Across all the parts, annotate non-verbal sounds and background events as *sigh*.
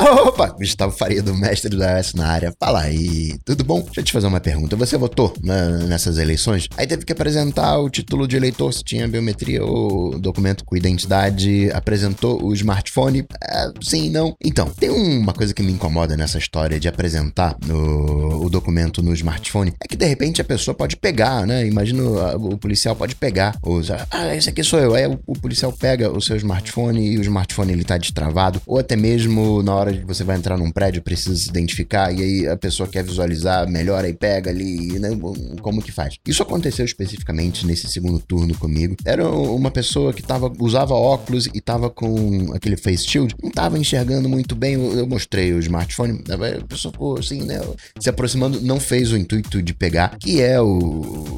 Opa, Gustavo Faria do Mestre do iOS na área. Fala aí, tudo bom? Deixa eu te fazer uma pergunta. Você votou né, nessas eleições? Aí teve que apresentar o título de eleitor, se tinha biometria ou documento com identidade. Apresentou o smartphone? É, sim, não. Então, tem uma coisa que me incomoda nessa história de apresentar no, o documento no smartphone. É que de repente a pessoa pode pegar, né? Imagina o, o policial pode pegar. Ou, ah, esse aqui sou eu. Aí o, o policial pega o seu smartphone e o smartphone ele tá destravado. Ou até mesmo na hora que você vai entrar num prédio, precisa se identificar, e aí a pessoa quer visualizar melhor, aí pega ali, né? Como que faz? Isso aconteceu especificamente nesse segundo turno comigo. Era uma pessoa que tava, usava óculos e tava com aquele face shield, não tava enxergando muito bem. Eu, mostrei o smartphone, a pessoa ficou assim, né? Se aproximando, não fez o intuito de pegar, que é o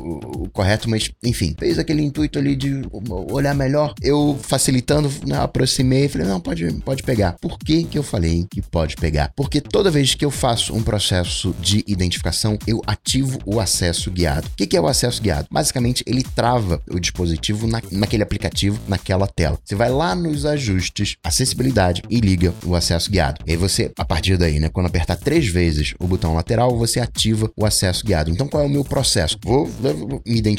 correto, mas enfim, fez aquele intuito ali de olhar melhor. Eu facilitando, né, aproximei, falei, não, pode, pode pegar. Por que que eu falei que pode pegar? Porque toda vez que eu faço um processo de identificação, eu ativo o acesso guiado. O que que é o acesso guiado? Basicamente, ele trava o dispositivo na, naquele aplicativo, naquela tela. Você vai lá nos ajustes, acessibilidade e liga o acesso guiado. E aí você, a partir daí, né, quando apertar três vezes o botão lateral, você ativa o acesso guiado. Então, qual é o meu processo? Vou, vou me identificar,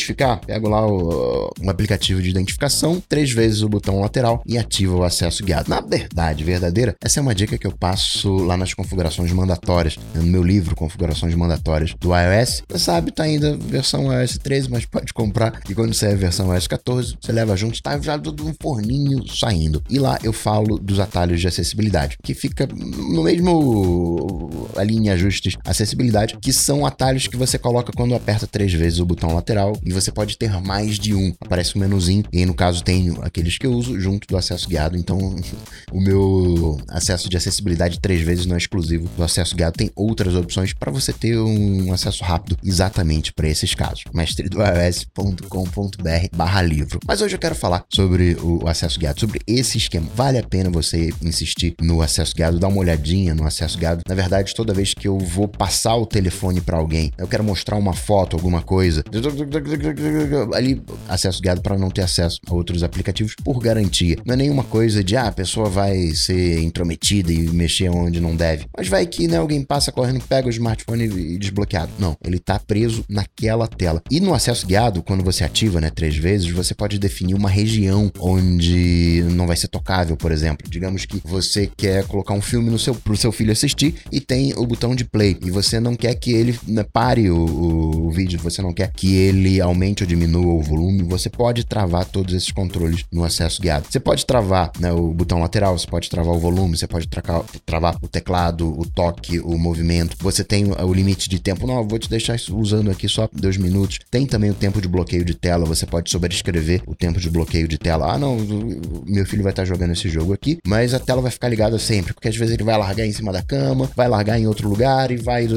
pego lá o, um aplicativo de identificação, três vezes o botão lateral e ativo o acesso guiado. Na verdade, verdadeira, essa é uma dica que eu passo lá nas configurações mandatórias, no meu livro Configurações Mandatórias do iOS. Você sabe, tá ainda versão iOS 13, mas pode comprar. E quando sair a versão iOS 14, você leva junto, tá já tudo um forninho saindo. E lá eu falo dos atalhos de acessibilidade, que fica no mesmo ali em ajustes acessibilidade, que são atalhos que você coloca quando aperta três vezes o botão lateral e você pode ter mais de um. Aparece um menuzinho e no caso tenho aqueles que eu uso junto do acesso guiado, então *laughs* o meu acesso de acessibilidade três vezes não é exclusivo do acesso guiado, tem outras opções para você ter um acesso rápido exatamente para esses casos. mestre do barra livro. Mas hoje eu quero falar sobre o acesso guiado, sobre esse esquema. Vale a pena você insistir no acesso guiado, dar uma olhadinha no acesso guiado. Na verdade, toda vez que eu vou passar o telefone para alguém, eu quero mostrar uma foto, alguma coisa, ali acesso guiado para não ter acesso a outros aplicativos por garantia. Não é nenhuma coisa de ah, a pessoa vai ser intrometida e mexer onde não deve. Mas vai que né, alguém passa correndo, pega o smartphone e desbloqueado. Não, ele está preso naquela tela. E no acesso guiado, quando você ativa, né, três vezes, você pode definir uma região onde não vai ser tocável, por exemplo. Digamos que você quer colocar um filme no seu, pro seu filho assistir e tem o botão de play e você não quer que ele né, pare o, o, o vídeo, você não quer que ele aumente ou diminua o volume, você pode travar todos esses controles no acesso guiado. Você pode travar né, o botão lateral, você pode travar o volume, você pode tracar, travar o teclado, o toque, o movimento. Você tem o limite de tempo. Não, vou te deixar usando aqui só dois minutos. Tem também o tempo de bloqueio de tela. Você pode sobrescrever o tempo de bloqueio de tela. Ah, não, meu filho vai estar jogando esse jogo aqui, mas a tela vai ficar ligada sempre, porque às vezes ele vai largar em cima da cama, vai largar em outro lugar e vai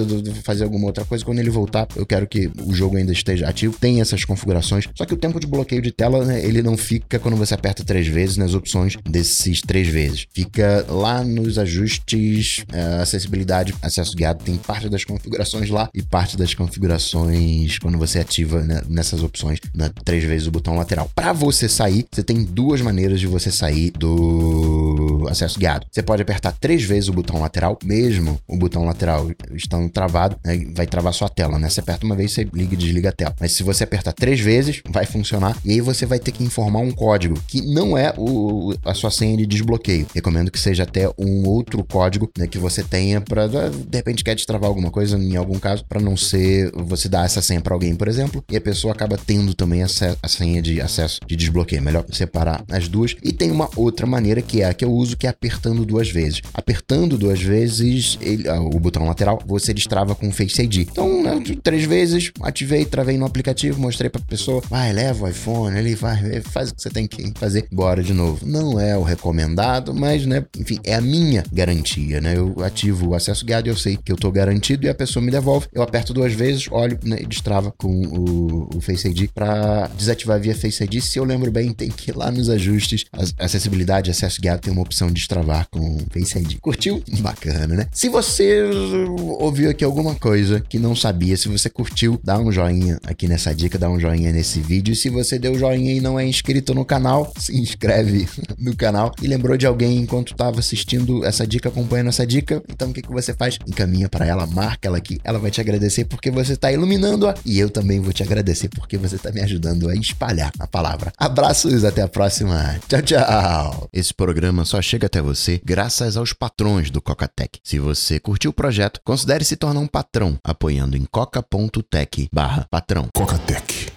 fazer alguma outra coisa. Quando ele voltar, eu quero que o jogo ainda esteja ativo. Tem essas configurações. Só que o tempo de bloqueio de tela, né, ele não fica quando você aperta três vezes nas opções desses três vezes. Fica lá nos ajustes, uh, acessibilidade, acesso guiado, tem parte das configurações lá e parte das configurações quando você ativa né, nessas opções, né, três vezes o botão lateral. Para você sair, você tem duas maneiras de você sair do acesso guiado. Você pode apertar três vezes o botão lateral, mesmo o botão lateral estando travado, né, vai travar sua tela, né? Você aperta uma vez, você liga e desliga a tela. Mas se você apertar três vezes, vai funcionar e aí você vai ter que informar um código que não é o, a sua senha de desbloqueio. Recomendo que seja até um outro código né, que você tenha para de repente quer destravar alguma coisa em algum caso para não ser você dar essa senha para alguém, por exemplo, e a pessoa acaba tendo também a senha de acesso de desbloqueio. Melhor separar as duas. E tem uma outra maneira que é a que eu uso, que é apertando duas vezes. Apertando duas vezes ele, ah, o botão lateral, você destrava com Face ID. Então, né, três vezes, ativei, travei no aplicativo, mostrei para a pessoa, vai, leva o iPhone, ele vai, faz o que você tem que fazer, bora de novo. Não é o recomendado, mas, né, enfim, é a minha garantia, né? Eu ativo o acesso guiado e eu sei que eu tô garantido e a pessoa me devolve. Eu aperto duas vezes, olho né, e destrava com o, o Face ID para desativar via Face ID. Se eu lembro bem, tem que ir lá nos ajustes, acessibilidade, acesso guiado, tem uma opção de destravar com Face ID. Curtiu? Bacana, né? Se você ouviu aqui alguma coisa que não sabia, se você curtiu, dá um joinha aqui nessa dica, dá um joinha nesse vídeo. E se você deu joinha e não é inscrito no canal, se inscreve no canal. E lembrou de alguém enquanto estava assistindo essa dica, acompanhando essa dica. Então o que, que você faz? Encaminha para ela, marca ela aqui, ela vai te agradecer porque você tá iluminando-a e eu também vou te agradecer porque você tá me ajudando a espalhar a palavra. Abraços, até a próxima. Tchau, tchau. Esse programa só chega até você graças aos patrões do Cocatec. Se você curtiu o projeto, considere se tornar um patrão apoiando em coca.tech/patrão. Cocatec